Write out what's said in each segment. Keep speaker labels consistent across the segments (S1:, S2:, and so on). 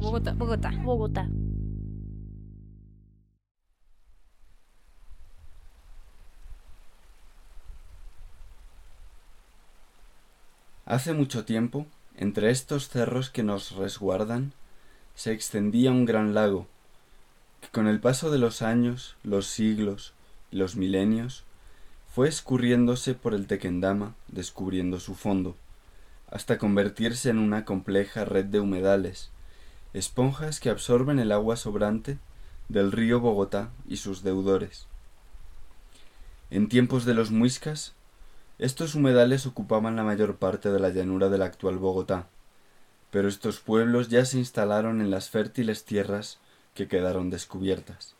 S1: Bogotá.
S2: Bogotá.
S3: Bogotá.
S4: Hace mucho tiempo, entre estos cerros que nos resguardan, se extendía un gran lago, que con el paso de los años, los siglos y los milenios, fue escurriéndose por el Tequendama, descubriendo su fondo, hasta convertirse en una compleja red de humedales, esponjas que absorben el agua sobrante del río Bogotá y sus deudores. En tiempos de los muiscas, estos humedales ocupaban la mayor parte de la llanura del actual Bogotá, pero estos pueblos ya se instalaron en las fértiles tierras que quedaron descubiertas.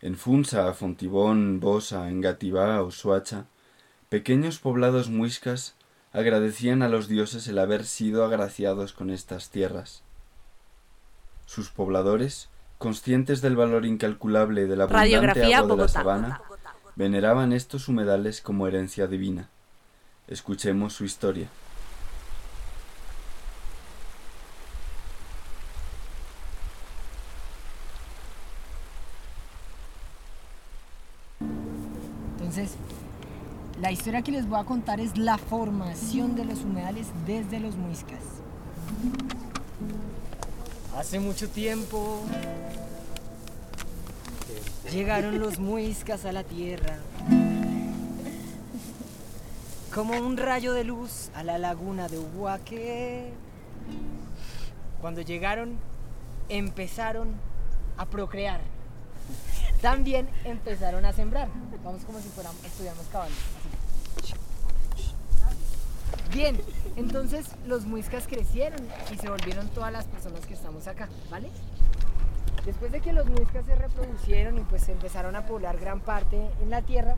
S4: En Funza, Fontibón, Bosa, Engativá o Suacha, pequeños poblados muiscas agradecían a los dioses el haber sido agraciados con estas tierras. Sus pobladores, conscientes del valor incalculable de la abundante agua de la
S2: Bogotá.
S4: sabana, veneraban estos humedales como herencia divina. Escuchemos su historia.
S5: Historia que les voy a contar es la formación de los humedales desde los muiscas. Hace mucho tiempo llegaron los muiscas a la tierra. Como un rayo de luz a la laguna de Uhuaque. Cuando llegaron, empezaron a procrear. También empezaron a sembrar. Vamos como si fuéramos, estudiamos caballos. Bien, entonces los muiscas crecieron y se volvieron todas las personas que estamos acá, ¿vale? Después de que los muiscas se reproducieron y pues empezaron a poblar gran parte en la tierra,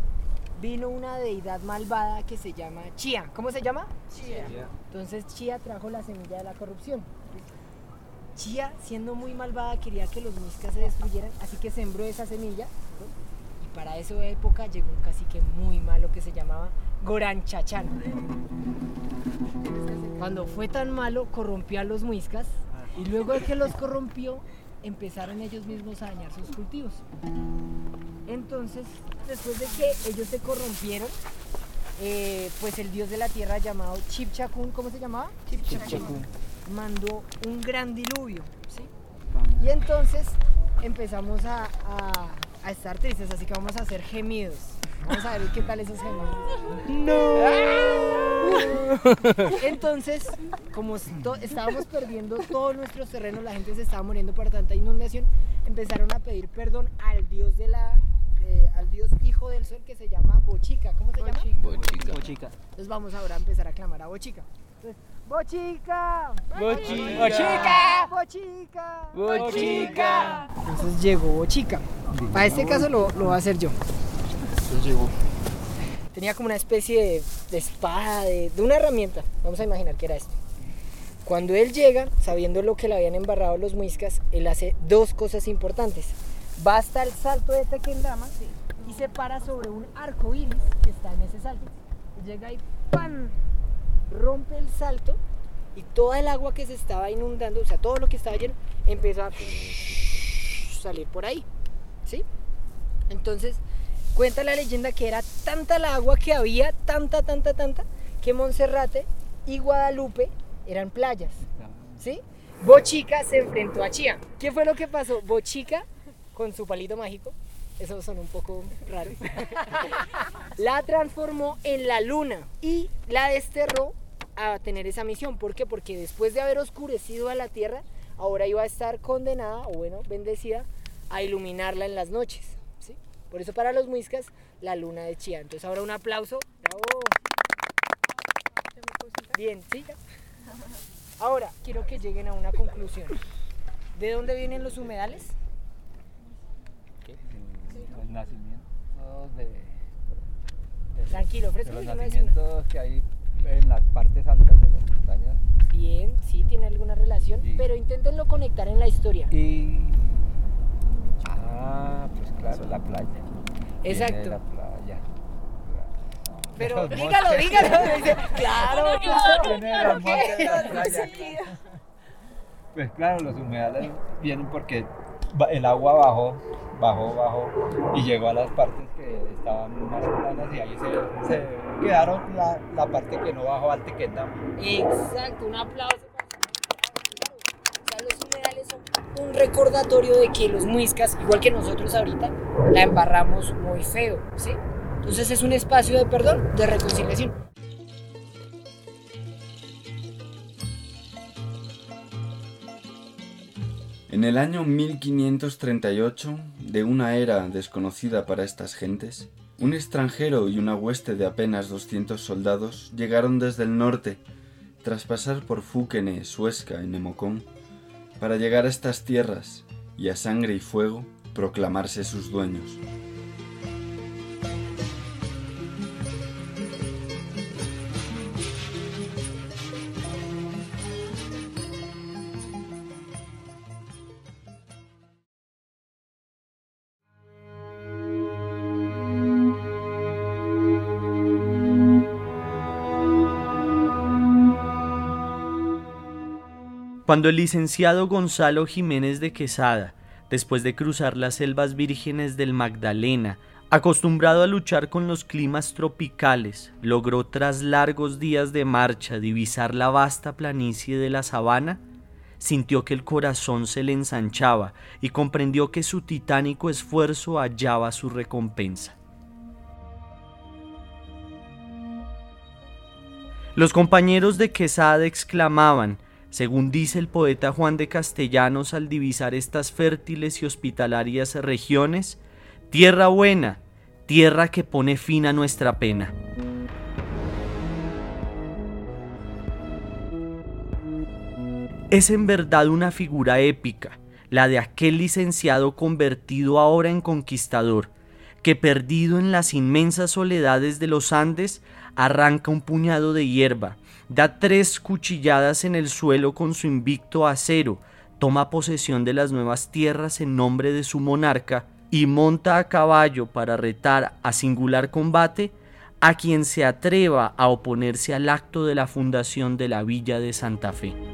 S5: vino una deidad malvada que se llama Chía. ¿Cómo se llama? Chía. Entonces Chía trajo la semilla de la corrupción. Chía, siendo muy malvada, quería que los muiscas se destruyeran, así que sembró esa semilla. ¿no? Y para esa época llegó un cacique muy malo que se llamaba Goranchachán. Cuando fue tan malo, corrompió a los muiscas y luego de que los corrompió, empezaron ellos mismos a dañar sus cultivos. Entonces, después de que ellos se corrompieron, eh, pues el dios de la tierra llamado Chipchacún, ¿cómo se llamaba? Chipchacún. Mandó un gran diluvio, ¿sí? Y entonces empezamos a, a- a estar tristes, así que vamos a hacer gemidos. Vamos a ver qué tal esos gemidos. ¡No! Entonces, como estábamos perdiendo todos nuestros terrenos, la gente se estaba muriendo por tanta inundación, empezaron a pedir perdón al dios de la eh, al dios hijo del sol que se llama Bochica. ¿Cómo se llama?
S6: Bochica.
S5: Entonces vamos ahora a empezar a clamar a Bochica. Entonces, Bochica.
S6: Bochica.
S5: Bochica.
S6: Bochica.
S5: Entonces llegó Bochica. Para este caso lo, lo voy a hacer yo. Tenía como una especie de, de espada, de, de una herramienta. Vamos a imaginar que era esto. Cuando él llega, sabiendo lo que le habían embarrado los muiscas, él hace dos cosas importantes. Va hasta el salto de Tequendama y se para sobre un arco iris que está en ese salto. Llega y ¡pam! rompe el salto y toda el agua que se estaba inundando, o sea, todo lo que estaba lleno, empezó a salir por ahí. ¿Sí? Entonces, cuenta la leyenda que era tanta la agua que había, tanta, tanta, tanta, que Monserrate y Guadalupe eran playas. ¿Sí? Bochica se enfrentó a Chía. ¿Qué fue lo que pasó? Bochica, con su palito mágico, eso son un poco raros, la transformó en la luna y la desterró a tener esa misión. ¿Por qué? Porque después de haber oscurecido a la tierra, ahora iba a estar condenada, o bueno, bendecida, a iluminarla en las noches. ¿sí? Por eso para los muiscas, la luna de Chía. Entonces ahora un aplauso. ¡Bravo! Bien, ¿sí? Ahora, quiero que lleguen a una conclusión. ¿De dónde vienen los humedales?
S6: Los nacimientos de, de-
S5: Tranquilo,
S6: de
S5: fresco,
S6: los nacimientos que hay en las partes altas de las montañas
S5: Bien, sí, tiene alguna relación,
S6: Sí.
S5: pero inténtenlo conectar en la historia.
S6: y ah pues claro la playa
S5: Exacto.
S6: la playa Claro.
S5: Pero dígalo, dígalo. Dice, claro, claro.
S6: Pues claro, los humedales vienen porque el agua bajó, bajó, bajó y llegó a las partes que estaban más planas y ahí se, se quedaron la, la parte que no bajó al Tequendama.
S5: Exacto, un aplauso para esa O sea, los humedales son un recordatorio de que los muiscas, igual que nosotros ahorita, la embarramos muy feo, ¿sí? Entonces es un espacio de perdón, de reconciliación.
S4: En el año 1538, de una era desconocida para estas gentes, un extranjero y una hueste de apenas 200 soldados llegaron desde el norte, tras pasar por Fúquene, Suesca y Nemocón, para llegar a estas tierras y a sangre y fuego proclamarse sus dueños.
S1: Cuando el licenciado Gonzalo Jiménez de Quesada, después de cruzar las selvas vírgenes del Magdalena, acostumbrado a luchar con los climas tropicales, logró tras largos días de marcha divisar la vasta planicie de la sabana, sintió que el corazón se le ensanchaba y comprendió que su titánico esfuerzo hallaba su recompensa. Los compañeros de Quesada exclamaban, según dice el poeta Juan de Castellanos al divisar estas fértiles y hospitalarias regiones, tierra buena, tierra que pone fin a nuestra pena. Es en verdad una figura épica, la de aquel licenciado convertido ahora en conquistador, que perdido en las inmensas soledades de los Andes, arranca un puñado de hierba, da tres cuchilladas en el suelo con su invicto acero, toma posesión de las nuevas tierras en nombre de su monarca y monta a caballo para retar a singular combate a quien se atreva a oponerse al acto de la fundación de la villa de Santa Fe.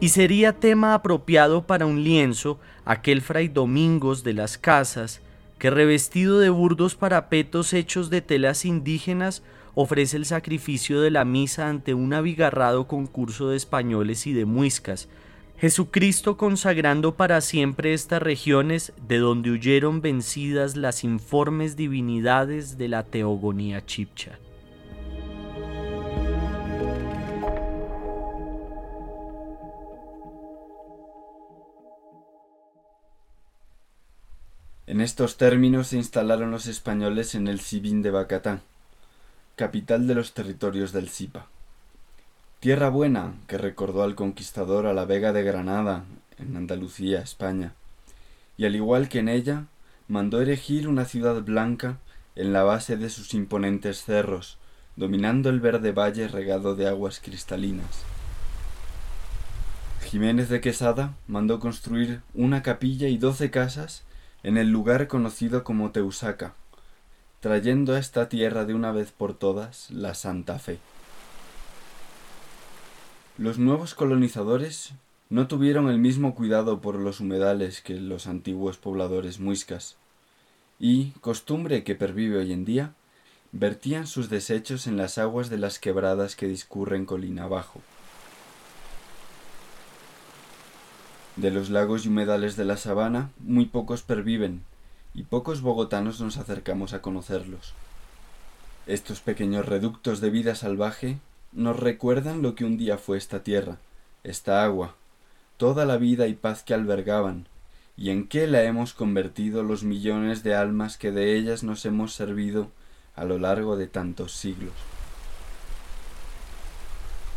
S1: Y sería tema apropiado para un lienzo aquel fray Domingos de las Casas, que revestido de burdos parapetos hechos de telas indígenas, ofrece el sacrificio de la misa ante un abigarrado concurso de españoles y de muiscas, Jesucristo consagrando para siempre estas regiones de donde huyeron vencidas las informes divinidades de la teogonía chipcha.
S4: En estos términos se instalaron los españoles en el Sibín de Bacatán, capital de los territorios del Zipa. Tierra buena que recordó al conquistador a la Vega de Granada, en Andalucía, España, y al igual que en ella, mandó erigir una ciudad blanca en la base de sus imponentes cerros, dominando el verde valle regado de aguas cristalinas. Jiménez de Quesada mandó construir una capilla y doce casas en el lugar conocido como Teusaca, trayendo a esta tierra de una vez por todas la Santa Fe. Los nuevos colonizadores no tuvieron el mismo cuidado por los humedales que los antiguos pobladores muiscas, y, costumbre que pervive hoy en día, vertían sus desechos en las aguas de las quebradas que discurren colina abajo. De los lagos y humedales de la sabana, muy pocos perviven, y pocos bogotanos nos acercamos a conocerlos. Estos pequeños reductos de vida salvaje nos recuerdan lo que un día fue esta tierra, esta agua, toda la vida y paz que albergaban, y en qué la hemos convertido los millones de almas que de ellas nos hemos servido a lo largo de tantos siglos.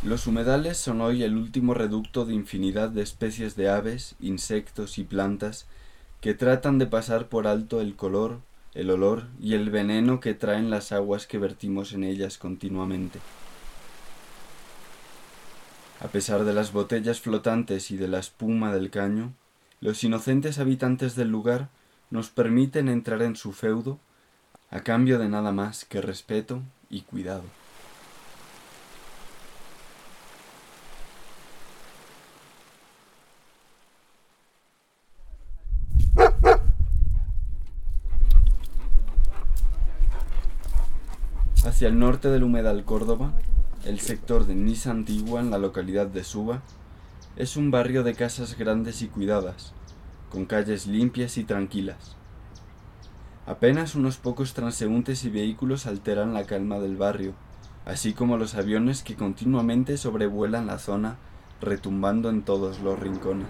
S4: Los humedales son hoy el último reducto de infinidad de especies de aves, insectos y plantas que tratan de pasar por alto el color, el olor y el veneno que traen las aguas que vertimos en ellas continuamente. A pesar de las botellas flotantes y de la espuma del caño, los inocentes habitantes del lugar nos permiten entrar en su feudo a cambio de nada más que respeto y cuidado. Hacia el norte del humedal Córdoba, el sector de Niza Antigua en la localidad de Suba es un barrio de casas grandes y cuidadas, con calles limpias y tranquilas. Apenas unos pocos transeúntes y vehículos alteran la calma del barrio, así como los aviones que continuamente sobrevuelan la zona retumbando en todos los rincones.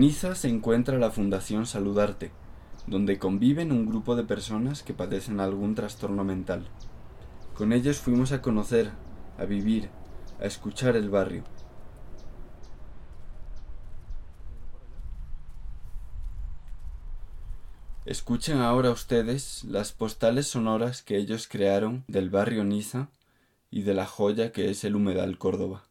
S4: Niza se encuentra la Fundación Saludarte, donde conviven un grupo de personas que padecen algún trastorno mental. Con ellos fuimos a conocer, a vivir, a escuchar el barrio. Escuchen ahora ustedes las postales sonoras que ellos crearon del barrio Niza y de la joya que es el humedal Córdoba.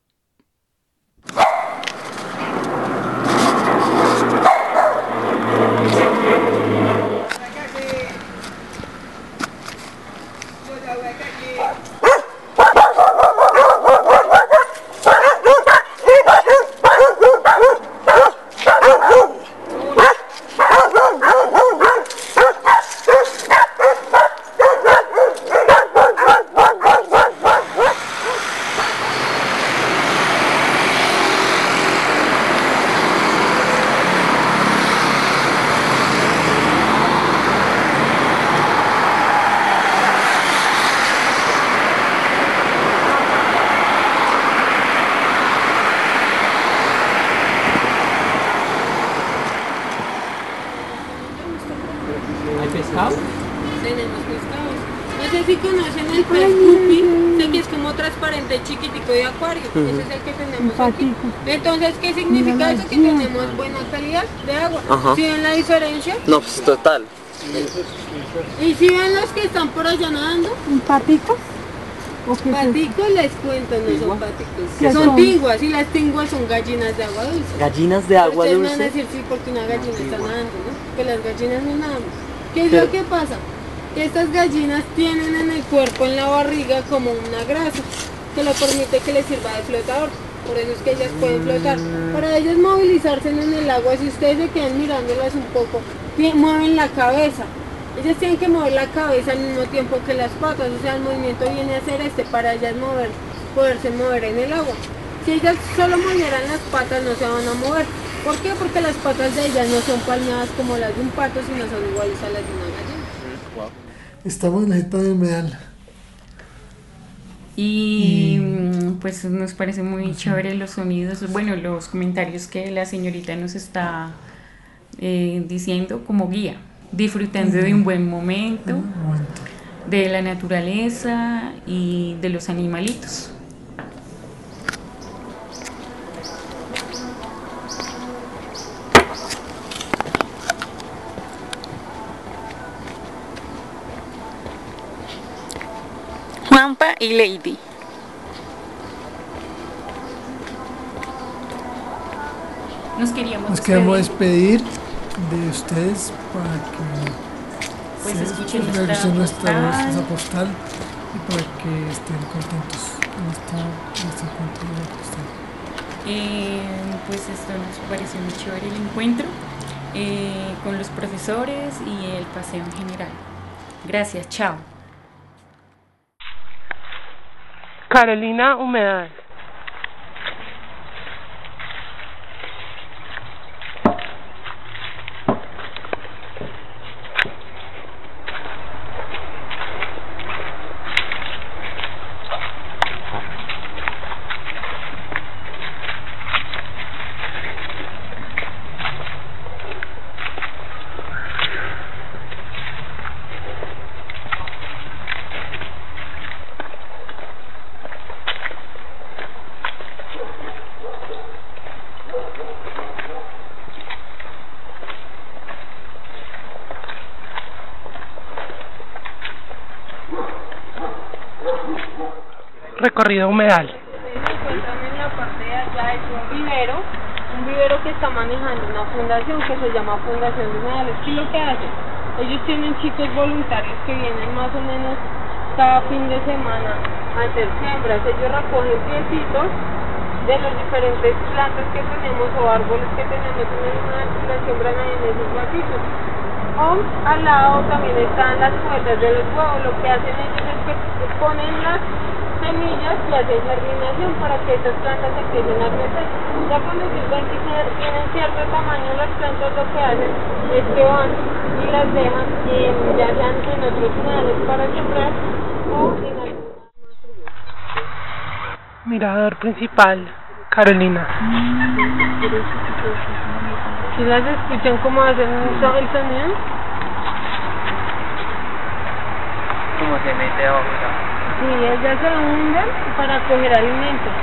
S1: Pescado?
S2: Tenemos pescados. No sé si conocen el pez guppy, sé que es como transparente chiquitico de acuario. Ese es el que tenemos aquí. Entonces, ¿qué significa eso? Que tenemos buena calidad de agua.
S3: Ajá.
S2: ¿Sí ven la diferencia?
S3: No, pues total.
S2: ¿Y si ven los que están por allá nadando?
S7: ¿Paticos? ¿O qué es eso?
S2: Paticos les cuento, no son paticos.
S7: ¿Qué
S2: Son
S7: son?
S2: tinguas y las tinguas son gallinas de agua dulce.
S1: Gallinas de agua
S2: Ustedes me van a
S1: dulce.
S2: decir sí porque una gallina está nadando, ¿no? Que las gallinas no nadan. ¿Qué es lo que pasa? Que estas gallinas tienen en el cuerpo, en la barriga, como una grasa que le permite que les sirva de flotador. Por eso es que ellas pueden flotar. Para ellas movilizarse en el agua, si ustedes se quedan mirándolas un poco, mueven la cabeza. Ellas tienen que mover la cabeza al mismo tiempo que las patas, o sea, el movimiento viene a ser este para ellas mover, poderse mover en el agua. Si ellas solo movieran las patas no se van a mover. ¿Por qué? Porque las patas de ellas no son palmeadas como las de un pato, sino son iguales a las de una gallina.
S8: Estamos en la jeta de humedal.
S9: Y pues nos parece muy chévere los sonidos, bueno, los comentarios que la señorita nos está eh, diciendo como guía, disfrutando de un buen momento. de la naturaleza y de los animalitos. Y Lady. Nos queríamos
S8: Nos queremos
S9: despedir.
S8: despedir de ustedes para que
S9: Pues
S8: se-
S9: escuchen
S8: que
S9: nuestra postal.
S8: nuestra postal y para que estén contentos en esta, en esta cuenta de la postal.
S9: Eh, pues esto nos pareció muy chévere el encuentro eh, con los profesores y el paseo en general. Gracias, chao.
S10: Carolina Humedal. Recorrido humedal.
S2: La parte de allá es un vivero, un vivero que está manejando una fundación que se llama Fundación de Humedales. ¿Qué es lo que hacen? Ellos tienen chicos voluntarios que vienen más o menos cada fin de semana a hacer siembras. Ellos recogen piecitos de los diferentes plantas que tenemos o árboles que tenemos en las siembran ahí en esos vasitos. O al lado también están las cuerdas de los huevos. Lo que hacen ellos es que ponen las semillas y hacen germinación para que estas plantas empiecen a crecer. Ya cuando ellos ven que tienen cierto tamaño las plantas, lo que hacen es que van y las dejan eh, ya sean en otros humedales para sembrar o en.
S10: Mirador principal, Carolina.
S2: Si las escuchan cómo hacen el sonido,
S6: Como se mete abajo
S2: Sí, ellas se hunden para coger alimentos.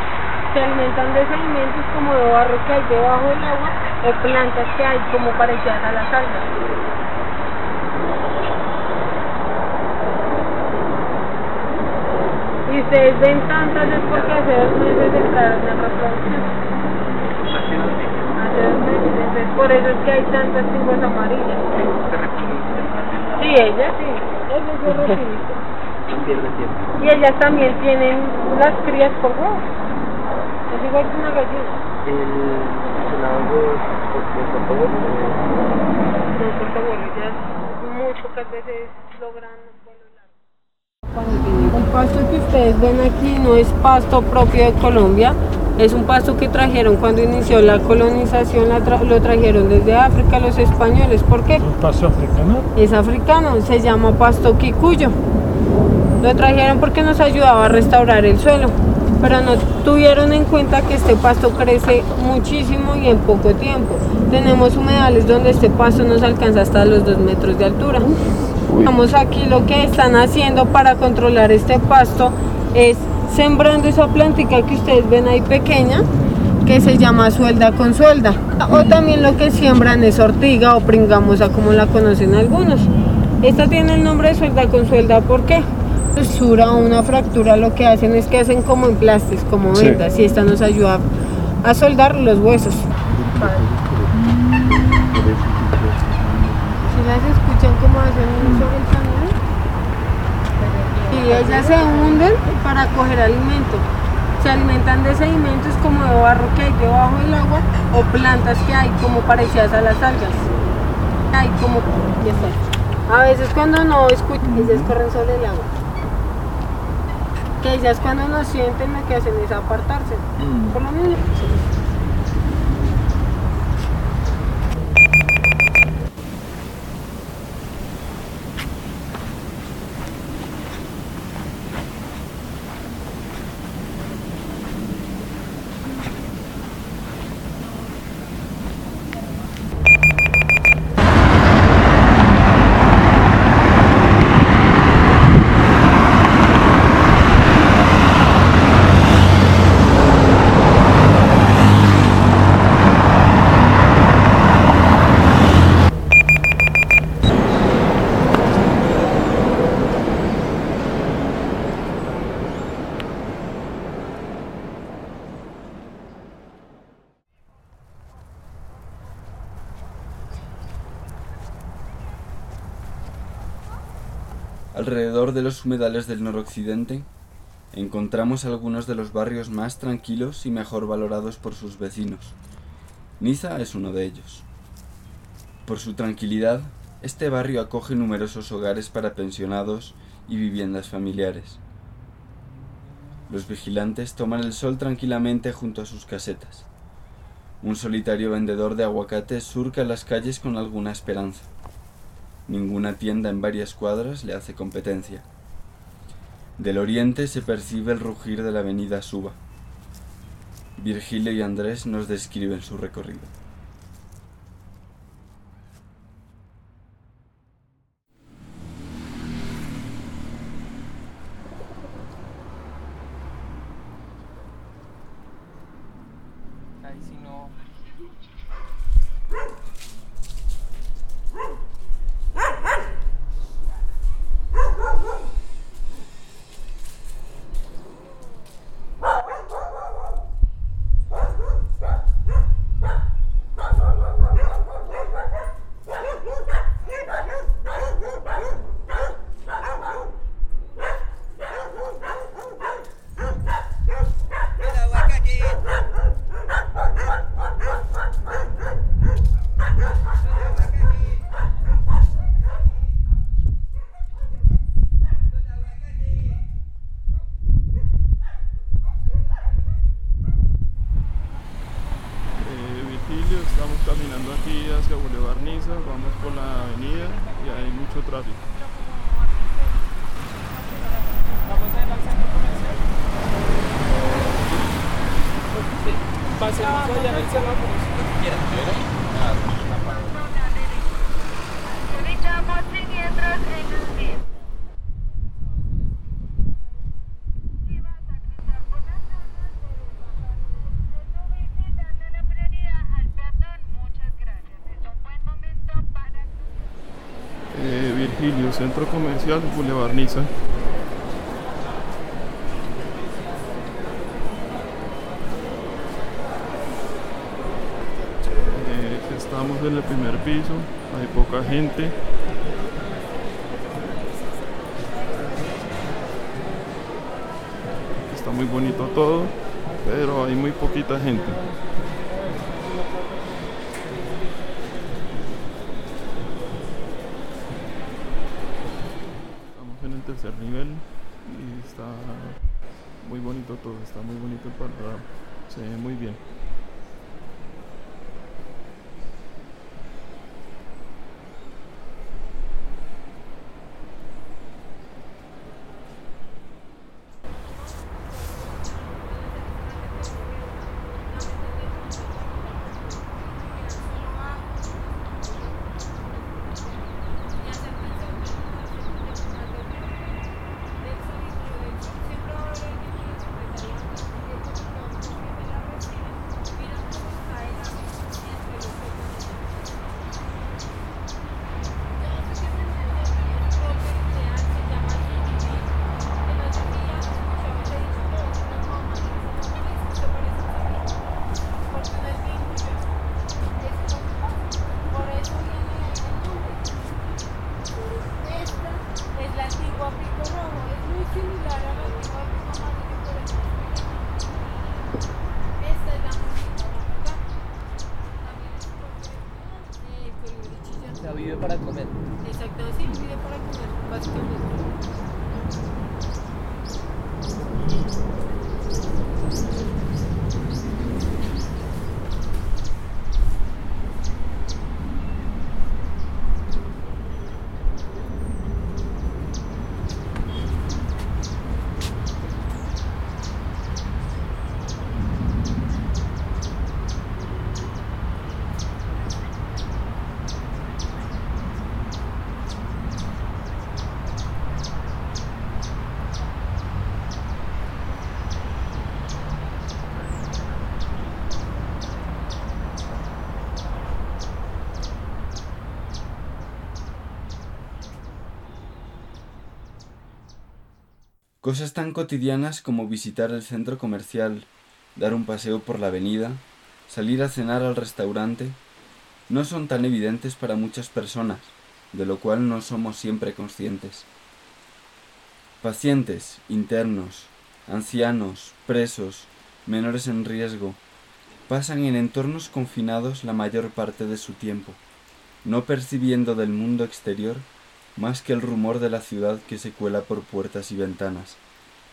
S2: Se alimentan de sedimentos como de barro que hay debajo del agua o plantas que hay como parecidas a las algas. Y ustedes ven tantas es porque hace dos meses entraron en reproducción. Hace dos meses, entonces por eso es que hay tantas chinguas amarillas. Sí, ellas sí, ellas se Y ellas también tienen las crías por huevos. Es igual que una gallina. Veces logran vuelos largos. El pasto que ustedes ven aquí no es pasto propio de Colombia, es un pasto que trajeron cuando inició la colonización, la tra- lo trajeron desde África los españoles. ¿Por qué?
S8: Un paso africano.
S2: es africano, se llama pasto quicuyo. Lo trajeron porque nos ayudaba a restaurar el suelo, pero no tuvieron en cuenta que este pasto crece muchísimo y en poco tiempo. Tenemos humedales donde este pasto nos alcanza hasta los 2 metros de altura. Vamos aquí lo que están haciendo para controlar este pasto es sembrando esa plantica que ustedes ven ahí pequeña que se llama suelda con suelda. O también lo que siembran es ortiga o pringamosa como la conocen algunos. Esta tiene el nombre de suelda con suelda, ¿por qué? Fisura o una fractura lo que hacen es que hacen como emplastes, como
S8: Sí.
S2: vendas, y esta nos ayuda a soldar los huesos. Si las escuchan como hacen un sobre el sonido, y ellas se hunden para coger alimento. Se alimentan de sedimentos como de barro que hay debajo del agua o plantas que hay como parecidas a las algas. Hay como ya está. A veces cuando no escuchan, ellas corren sobre el agua. Que ellas cuando no sienten lo que hacen es apartarse. Por lo menos.
S4: Alrededor de los humedales del noroccidente encontramos algunos de los barrios más tranquilos y mejor valorados por sus vecinos. Niza es uno de ellos. Por su tranquilidad, este barrio acoge numerosos hogares para pensionados y viviendas familiares. Los vigilantes toman el sol tranquilamente junto a sus casetas. Un solitario vendedor de aguacates surca las calles con alguna esperanza. Ninguna tienda en varias cuadras le hace competencia. Del oriente se percibe el rugir de la avenida Suba. Virgilio y Andrés nos describen su recorrido.
S6: Ahí sí no.
S2: Virgilio, estamos caminando aquí hacia Boulevard Niza, vamos por la avenida y hay mucho tráfico.
S3: Al centro comercial. El
S2: Centro Comercial, Boulevard Niza. Eh, estamos en el primer piso, hay poca gente. Está muy bonito todo, pero hay muy poquita gente. Estamos en el tercer nivel y está muy bonito todo, está muy bonito el panorama, se ve muy bien.
S4: Cosas tan cotidianas como visitar el centro comercial, dar un paseo por la avenida, salir a cenar al restaurante, no son tan evidentes para muchas personas, de lo cual no somos siempre conscientes. Pacientes, internos, ancianos, presos, menores en riesgo, pasan en entornos confinados la mayor parte de su tiempo, no percibiendo del mundo exterior más que el rumor de la ciudad que se cuela por puertas y ventanas,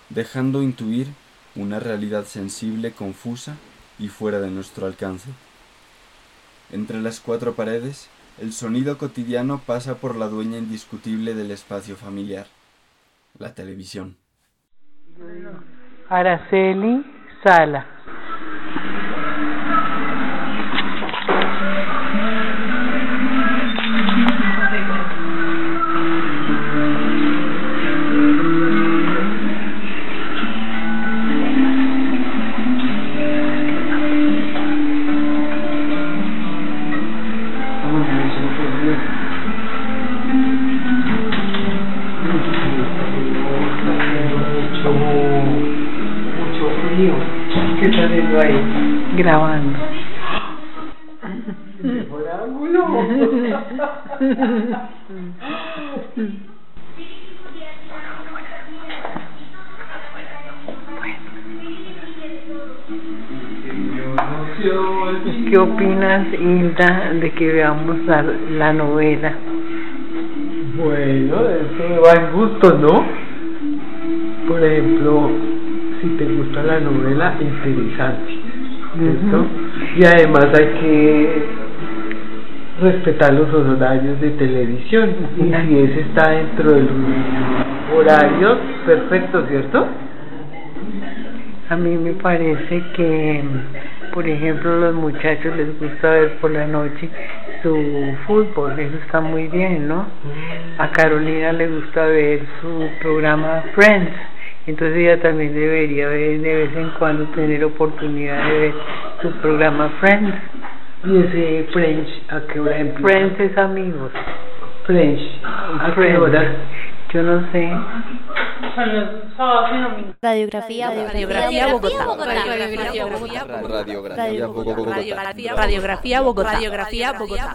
S4: dejando intuir una realidad sensible, confusa y fuera de nuestro alcance. Entre las cuatro paredes, el sonido cotidiano pasa por la dueña indiscutible del espacio familiar, la televisión.
S11: Araceli Sala.
S12: ¿Qué
S11: opinas, Hilda, de que veamos la, la novela?
S12: Bueno, eso va en gusto, ¿no? Por ejemplo, si te gusta la novela, interesante, ¿cierto? Y además hay que respetar los horarios de televisión. Y si ese está dentro de los horarios, perfecto, ¿cierto?
S11: A mí me parece que, por ejemplo, los muchachos les gusta ver por la noche su fútbol, eso está muy bien, ¿no? A Carolina le gusta ver su programa Friends, entonces ella también debería ver de vez en cuando tener oportunidad de ver su programa Friends.
S12: ¿Y ese French a qué hora empieza?
S11: Friends es amigos.
S12: French, ¿a qué hora?
S11: Yo no sé.
S13: Radiografía,
S14: Radiografía Bogotá.
S13: Radiografía
S14: Bogotá.
S13: Radiografía Bogotá.
S14: Radiografía Bogotá. Radiografía Bogotá. Radiografía Bogotá.